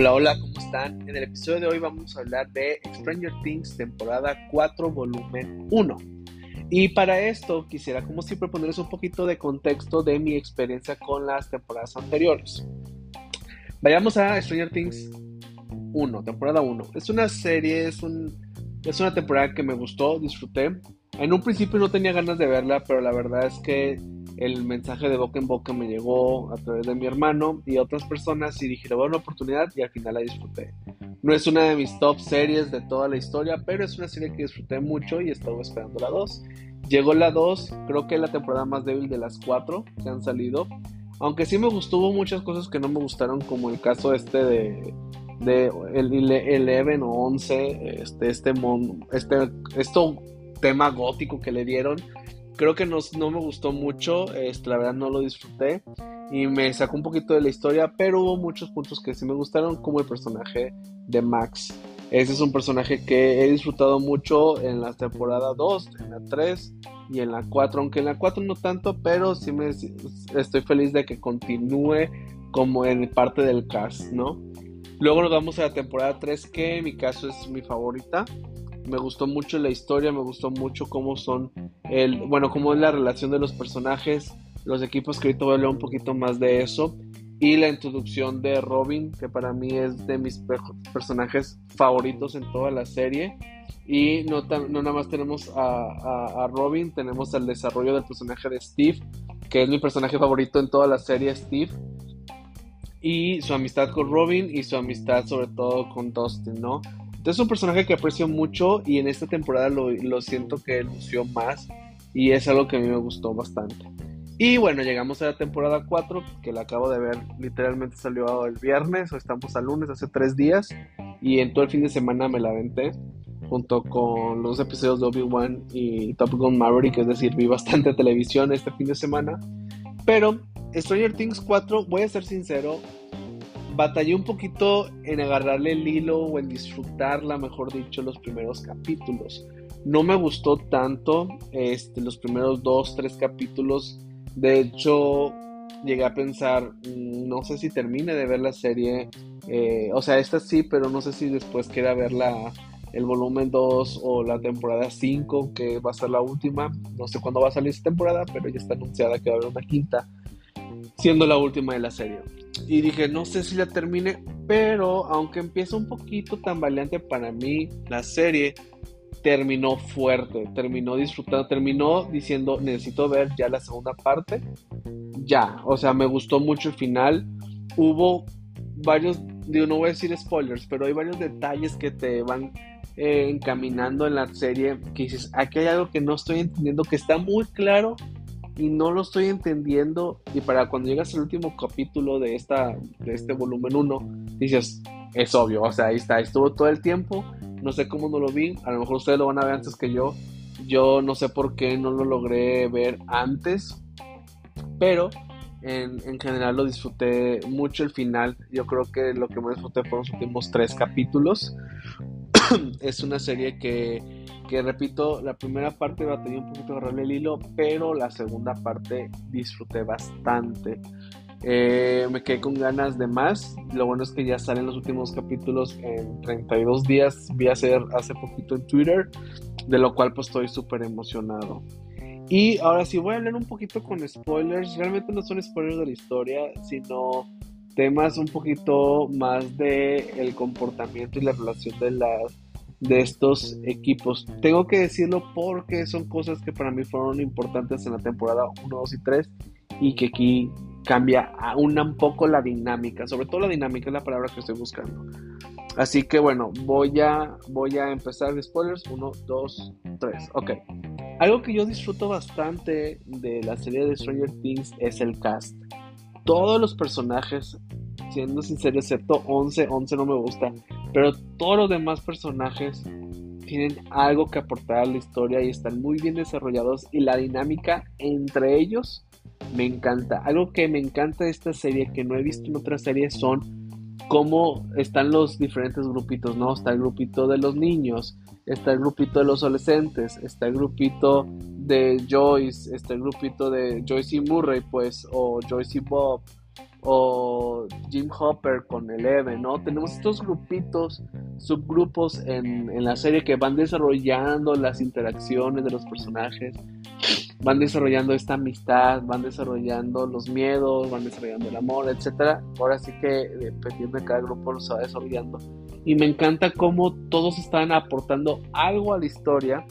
Hola, hola, ¿cómo están? En el episodio de hoy vamos a hablar de Stranger Things temporada 4, volumen 1. Y para esto quisiera, como siempre, ponerles un poquito de contexto de mi experiencia con las temporadas anteriores. Vayamos a Stranger Things 1, temporada 1. Es una serie, es, un, es una temporada que me gustó, disfruté. En un principio no tenía ganas de verla, pero la verdad es que el mensaje de boca en boca me llegó a través de mi hermano y otras personas y dije, le voy a una oportunidad y al final la disfruté. No es una de mis top series de toda la historia, pero es una serie que disfruté mucho y estaba esperando la 2. Llegó la 2, creo que es la temporada más débil de las 4 que han salido. Aunque sí me gustó, hubo muchas cosas que no me gustaron, como el caso este de, de el 11 o 11, este, este, este, esto tema gótico que le dieron creo que no, no me gustó mucho, este, la verdad no lo disfruté y me sacó un poquito de la historia, pero hubo muchos puntos que sí me gustaron, como el personaje de Max. Ese es un personaje que he disfrutado mucho en la temporada 2, en la 3 y en la 4, aunque en la 4 no tanto, pero sí me estoy feliz de que continúe como en parte del cast, ¿no? Luego nos vamos a la temporada 3, que en mi caso es mi favorita. Me gustó mucho la historia, me gustó mucho cómo son el, bueno, cómo es la relación de los personajes, los equipos que ahorita voy a hablar un poquito más de eso y la introducción de Robin, que para mí es de mis personajes favoritos en toda la serie. Y no, no nada más tenemos a, a, Robin, tenemos el desarrollo del personaje de Steve, que es mi personaje favorito en toda la serie, Steve. Y su amistad con Robin y su amistad sobre todo con Dustin, ¿no? Es un personaje que aprecio mucho y en esta temporada lo, lo siento que lució más y es algo que a mí me gustó bastante. Y bueno, llegamos a la temporada 4, que la acabo de ver, literalmente salió el viernes, o estamos al lunes, hace tres días, y en todo el fin de semana me la aventé, junto con los episodios de Obi-Wan y Top Gun Maverick, es decir, vi bastante televisión este fin de semana. Pero Stranger Things 4, voy a ser sincero, batallé un poquito en agarrarle el hilo o en disfrutarla, mejor dicho, los primeros capítulos. No me gustó tanto este, los primeros dos, tres capítulos. De hecho, llegué a pensar, mm, no sé si termine de ver la serie. Eh, o sea, esta sí, pero no sé si después quiera ver el volumen 2 o la temporada 5, que va a ser la última. No sé cuándo va a salir esta temporada, pero ya está anunciada que va a haber una quinta, siendo la última de la serie y dije, no sé si la termine, pero aunque empieza un poquito tambaleante para mí, la serie terminó fuerte, terminó disfrutando, terminó diciendo, necesito ver ya la segunda parte. Ya, o sea, me gustó mucho el final. Hubo varios, digo, no voy a decir spoilers, pero hay varios detalles que te van eh, encaminando en la serie que dices, aquí hay algo que no estoy entendiendo, que está muy claro, y no lo estoy entendiendo. Y para cuando llegas al último capítulo de, esta, de este volumen 1, dices, es obvio, o sea, ahí está, estuvo todo el tiempo, no sé cómo no lo vi, a lo mejor ustedes lo van a ver antes que yo, yo no sé por qué no lo logré ver antes, pero en, en general lo disfruté mucho el final, yo creo que lo que más disfruté fueron los últimos tres capítulos, es una serie que que repito, la primera parte batallé un poquito agarrarle el hilo, pero la segunda parte disfruté bastante. Eh, me quedé con ganas de más. Lo bueno es que ya salen los últimos capítulos en 32 días. Vi hacer hace poquito en Twitter, de lo cual pues estoy súper emocionado. Y ahora sí voy a hablar un poquito con spoilers. Realmente no son spoilers de la historia, sino temas un poquito más de el comportamiento y la relación de las de estos equipos. Tengo que decirlo porque son cosas que para mí fueron importantes en la temporada 1, 2 y 3 y que aquí cambia aún un poco la dinámica, sobre todo la dinámica es la palabra que estoy buscando. Así que bueno, voy a, voy a empezar spoilers. 1, 2, 3. Ok. Algo que yo disfruto bastante de la serie de Stranger Things es el cast. Todos los personajes, siendo sincero, excepto 11, 11 no me gusta, pero todos los demás personajes tienen algo que aportar a la historia y están muy bien desarrollados y la dinámica entre ellos me encanta. Algo que me encanta de esta serie que no he visto en otras series son cómo están los diferentes grupitos, ¿no? Está el grupito de los niños, está el grupito de los adolescentes, está el grupito de Joyce, está el grupito de Joyce y Murray, pues, o Joyce y Bob, o Jim Hopper con Eleven, ¿no? Tenemos estos grupitos, subgrupos en, en la serie que van desarrollando las interacciones de los personajes, van desarrollando esta amistad, van desarrollando los miedos, van desarrollando el amor, etcétera. Ahora sí que dependiendo de cada grupo lo va desarrollando. Y me encanta cómo todos están aportando algo a la historia.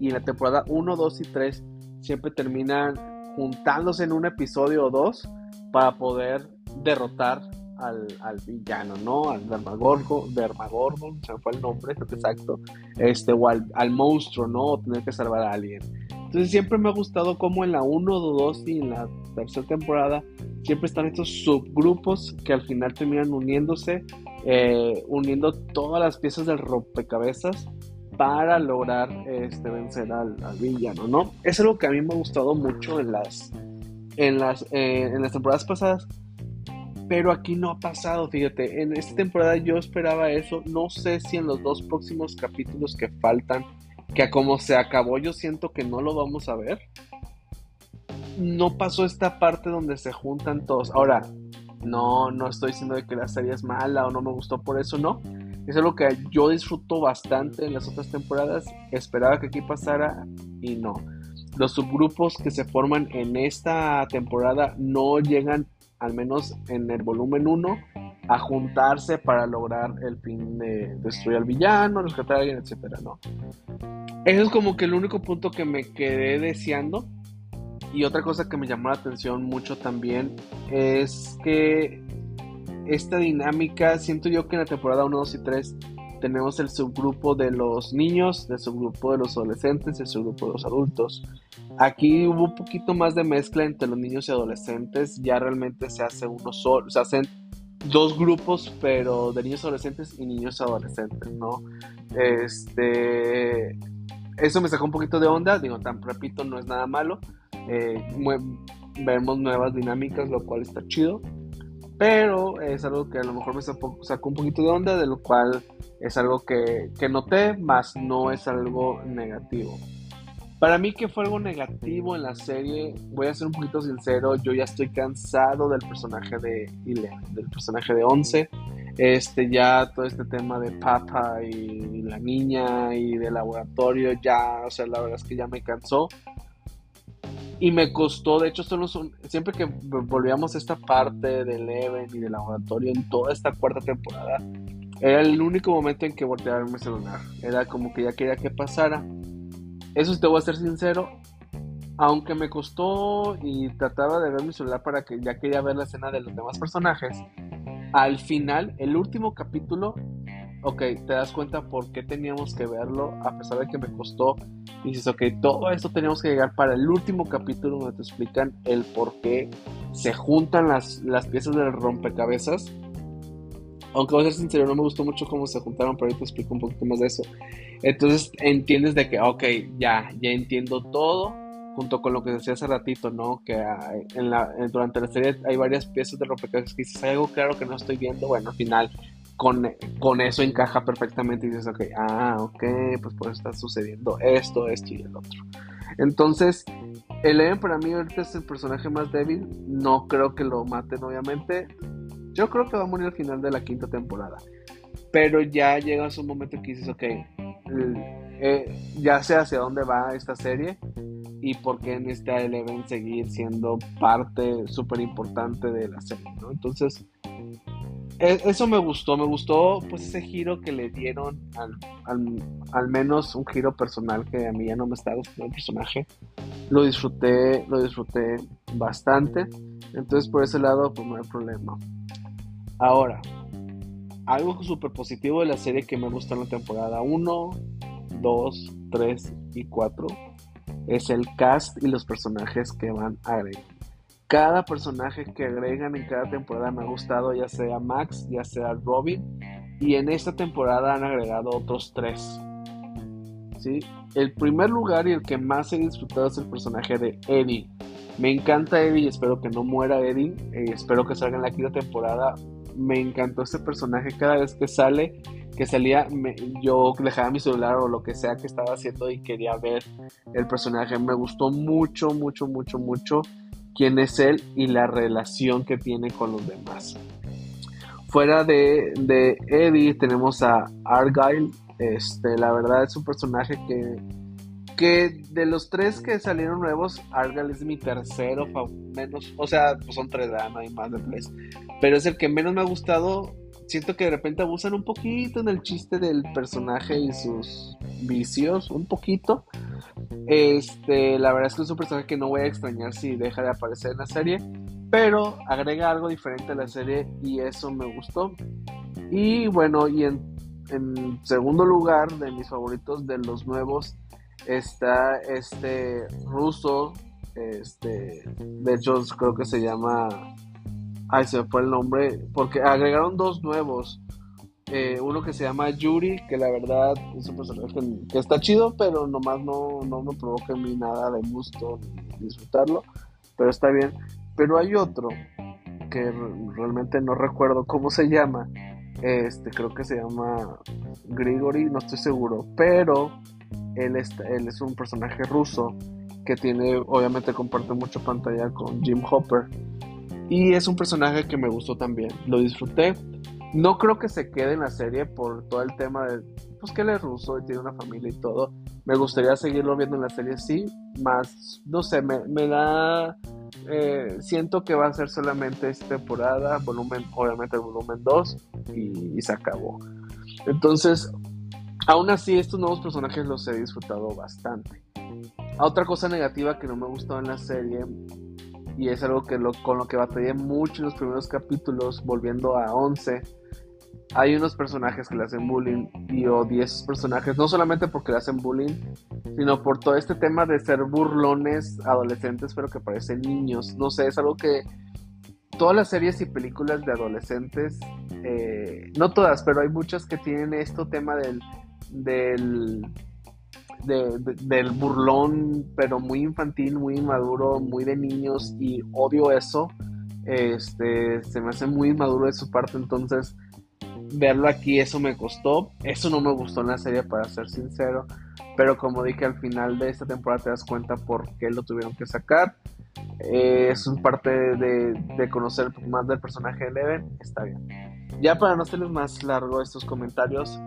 Y en la temporada 1, 2 y 3 siempre terminan juntándose en un episodio o dos para poder derrotar al, al villano, ¿no? Al Dermagorgon, Dermagorgon, se me fue el nombre exacto, este, o al, al monstruo, ¿no? O tener que salvar a alguien. Entonces siempre me ha gustado cómo en la 1, 2 y en la tercera temporada siempre están estos subgrupos que al final terminan uniéndose, eh, uniendo todas las piezas del rompecabezas para lograr este, vencer al, villano, ¿no? Es algo que a mí me ha gustado mucho en las, en las, eh, en las temporadas pasadas, pero aquí no ha pasado, fíjate, en esta temporada yo esperaba eso, no sé si en los dos próximos capítulos que faltan que como se acabó yo siento que no lo vamos a ver. No pasó esta parte donde se juntan todos. Ahora, no, no estoy diciendo que la serie es mala o no me gustó por eso, no. Es algo que yo disfruto bastante en las otras temporadas. Esperaba que aquí pasara y no. Los subgrupos que se forman en esta temporada no llegan, al menos en el volumen 1, a juntarse para lograr el fin de destruir al villano, rescatar a alguien, etcétera, ¿no? Eso es como que el único punto que me quedé deseando. Y otra cosa que me llamó la atención mucho también es que esta dinámica, siento yo que en la temporada 1, 2 y 3 tenemos el subgrupo de los niños, el subgrupo de los adolescentes, el subgrupo de los adultos. Aquí hubo un poquito más de mezcla entre los niños y adolescentes, ya realmente se hace uno solo, se hacen dos grupos, pero de niños adolescentes y niños adolescentes, ¿no? Este, eso me sacó un poquito de onda, digo, tan repito, no es nada malo. Eh, vemos nuevas dinámicas, lo cual está chido. Pero es algo que a lo mejor me sacó, un poquito de onda, de lo cual es algo que, que noté, más no es algo negativo. Para mí que fue algo negativo en la serie, voy a ser un poquito sincero, yo ya estoy cansado del personaje de Ileana, del personaje de Once. Este, ya todo este tema de Papa y la niña y del laboratorio, ya, o sea, la verdad es que ya me cansó. Y me costó, de hecho, solo son, siempre que volvíamos a esta parte del Eleven y del laboratorio en toda esta cuarta temporada, era el único momento en que volteaba mi celular. Era como que ya quería que pasara eso te voy a ser sincero, aunque me costó y trataba de ver mi celular para que ya quería ver la escena de los demás personajes, al final, el último capítulo, ok, te das cuenta por qué teníamos que verlo, a pesar de que me costó, dices, ok, todo esto teníamos que llegar para el último capítulo donde te explican el por qué se juntan las, las piezas del rompecabezas aunque voy a ser sincero, no me gustó mucho cómo se juntaron, pero ahorita explico un poquito más de eso. Entonces entiendes de que, ok, ya, ya entiendo todo, junto con lo que decía hace ratito, ¿no? Que en la, durante la serie hay varias piezas de rompecabezas que dices, hay algo claro que no estoy viendo, bueno, al final con, con eso encaja perfectamente y dices, ok, ah, ok, pues por eso está sucediendo esto, esto y el otro. Entonces, Eleven para mí ahorita es el personaje más débil, no creo que lo maten obviamente, yo creo que va a morir al final de la quinta temporada. Pero ya llega un momento que dices, ok, eh, ya sé hacia dónde va esta serie y por qué necesita Eleven seguir siendo parte súper importante de la serie, ¿no? Entonces, eso me gustó, me gustó pues ese giro que le dieron al, al, menos un giro personal que a mí ya no me está gustando el personaje. Lo disfruté, lo disfruté bastante. Entonces por ese lado pues no hay problema. Ahora, algo súper positivo de la serie que me gusta en la temporada 1, 2, 3 y 4 es el cast y los personajes que van a agregar. Cada personaje que agregan en cada temporada me ha gustado, ya sea Max, ya sea Robin, y en esta temporada han agregado otros tres. ¿Sí? El primer lugar y el que más he disfrutado es el personaje de Eddie. Me encanta Eddie y espero que no muera Eddie. Eh, espero que salga en la quinta temporada me encantó este personaje cada vez que sale, que salía, yo dejaba mi celular o lo que sea que estaba haciendo y quería ver el personaje. Me gustó mucho, mucho, mucho, mucho. Quién es él y la relación que tiene con los demás. Fuera de, de Eddie tenemos a Argyle. Este, la verdad es un personaje que, que de los tres que salieron nuevos, Argyle es mi tercero, menos, o sea, pues son tres, no hay más de tres, pero es el que menos me ha gustado siento que de repente abusan un poquito en el chiste del personaje y sus vicios, un poquito. Este, la verdad es que es un personaje que no voy a extrañar si deja de aparecer en la serie, pero agrega algo diferente a la serie y eso me gustó. Y bueno, y en, en segundo lugar de mis favoritos de los nuevos está este ruso, este, de hecho creo que se llama Ay, se me fue el nombre. Porque agregaron dos nuevos. Eh, uno que se llama Yuri, que la verdad es un personaje que, está chido, pero nomás no, no me provoca en mí nada de gusto disfrutarlo. Pero está bien. Pero hay otro que realmente no recuerdo cómo se llama. Este, creo que se llama Grigori, no estoy seguro. Pero él, él es un personaje ruso que tiene, obviamente comparte mucho pantalla con Jim Hopper. Y es un personaje que me gustó también. Lo disfruté. No creo que se quede en la serie por todo el tema de pues que él es ruso y tiene una familia y todo. Me gustaría seguirlo viendo en la serie, sí. Más, no sé, me, da. Eh, siento que va a ser solamente esta temporada, volumen, obviamente el volumen 2, y, y se acabó. Entonces, aún así, estos nuevos personajes los he disfrutado bastante. Otra cosa negativa que no me gustó en la serie y es algo que lo, con lo que batallé mucho en los primeros capítulos, volviendo a 11. Hay unos personajes que le hacen bullying y odio esos personajes, no solamente porque le hacen bullying, sino por todo este tema de ser burlones adolescentes, pero que parecen niños. No sé, es algo que todas las series y películas de adolescentes, eh, no todas, pero hay muchas que tienen esto tema del, del del burlón, pero muy infantil, muy inmaduro, muy de niños y odio eso. Este, se me hace muy inmaduro de su parte, entonces verlo aquí eso me costó. Eso no me gustó en la serie para ser sincero, pero como dije al final de esta temporada te das cuenta por qué lo tuvieron que sacar. Eh, es un parte de, de conocer más del personaje de Eleven, está bien. Ya para no hacerles más largo estos comentarios,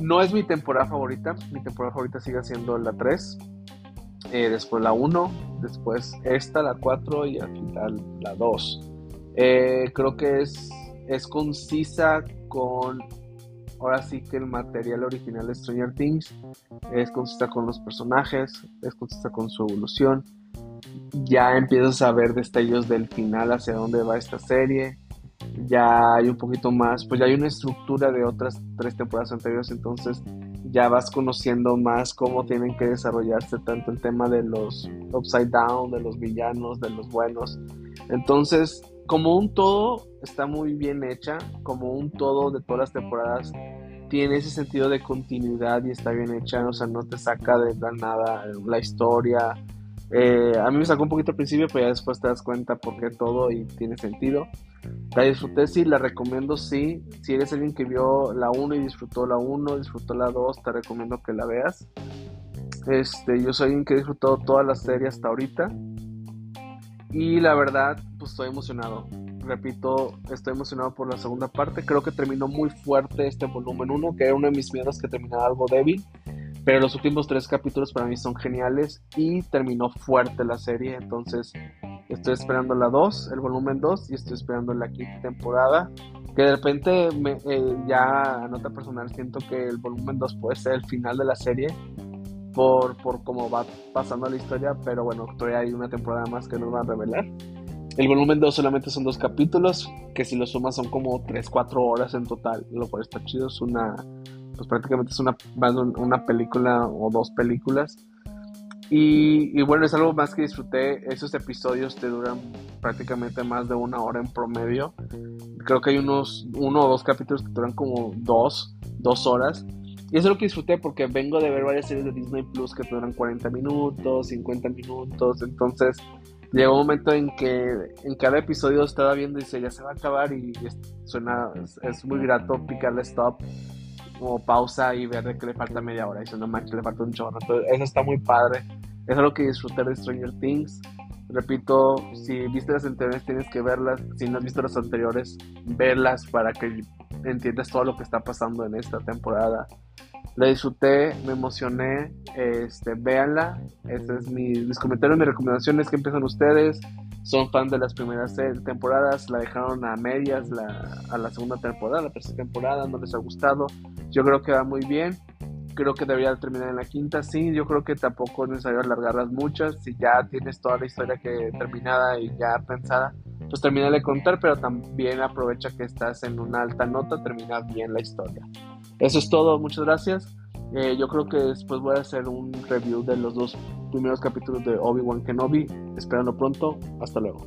no es mi temporada favorita. Mi temporada favorita sigue siendo la 3. Eh, después la 1. Después esta, la 4. Y al final la 2. Eh, creo que es, es concisa con. Ahora sí que el material original de Stranger Things es concisa con los personajes, es concisa con su evolución. Ya empiezas a ver destellos del final hacia dónde va esta serie ya hay un poquito más, pues ya hay una estructura de otras tres temporadas anteriores, entonces ya vas conociendo más cómo tienen que desarrollarse tanto el tema de los upside down, de los villanos, de los buenos. Entonces, como un todo, está muy bien hecha, como un todo de todas las temporadas, tiene ese sentido de continuidad y está bien hecha, o sea, no te saca de nada la historia. Eh, a mí me sacó un poquito al principio, pero ya después te das cuenta por qué todo y tiene sentido. La disfruté, sí, la recomiendo, sí. Si eres alguien que vio la 1 y disfrutó la 1, disfrutó la 2, te recomiendo que la veas. Este, yo soy alguien que ha disfrutado toda la serie hasta ahorita. Y la verdad, pues estoy emocionado. Repito, estoy emocionado por la segunda parte. Creo que terminó muy fuerte este volumen 1, que era uno de mis miedos que terminara algo débil. Pero los últimos tres capítulos para mí son geniales y terminó fuerte la serie. Entonces, Estoy esperando la 2, el volumen 2, y estoy esperando la quinta temporada. Que de repente, me, eh, ya a nota personal, siento que el volumen 2 puede ser el final de la serie. Por, por cómo va pasando la historia. Pero bueno, todavía hay una temporada más que nos va a revelar. El volumen 2 solamente son dos capítulos. Que si lo sumas son como 3-4 horas en total. Lo cual está chido. Es una. Pues prácticamente es una, una película o dos películas y, bueno, es algo más que disfruté. Esos episodios te duran prácticamente más de una hora en promedio. Creo que hay unos uno o dos capítulos que duran como dos, dos horas. Y eso es lo que disfruté porque vengo de ver varias series de Disney Plus que duran 40 minutos, 50 minutos. Entonces llegó un momento en que en cada episodio estaba viendo y dice ya se va a acabar y suena, es, muy grato picarle stop o pausa y ver de que le falta media hora y si no manches le falta un chorro. Eso está muy padre algo que disfruté de Stranger Things. Repito, si viste las anteriores tienes que verlas, si no has visto las anteriores, verlas para que entiendas todo lo que está pasando en esta temporada. La disfruté, me emocioné, este, véanla. Este es mi, mis comentarios, mis recomendaciones que empiezan ustedes. Son fan de las primeras temporadas, la dejaron a medias la, a la segunda temporada, la tercera temporada, no les ha gustado. Yo creo que va muy bien creo que debería terminar en la quinta. Sí, yo creo que tampoco es necesario alargarlas muchas. Si ya tienes toda la historia que terminada y ya pensada, pues termina de contar, pero también aprovecha que estás en una alta nota, termina bien la historia. Eso es todo, muchas gracias. Eh, yo creo que después voy a hacer un review de los dos primeros capítulos de Obi-Wan Kenobi. Esperando pronto. Hasta luego.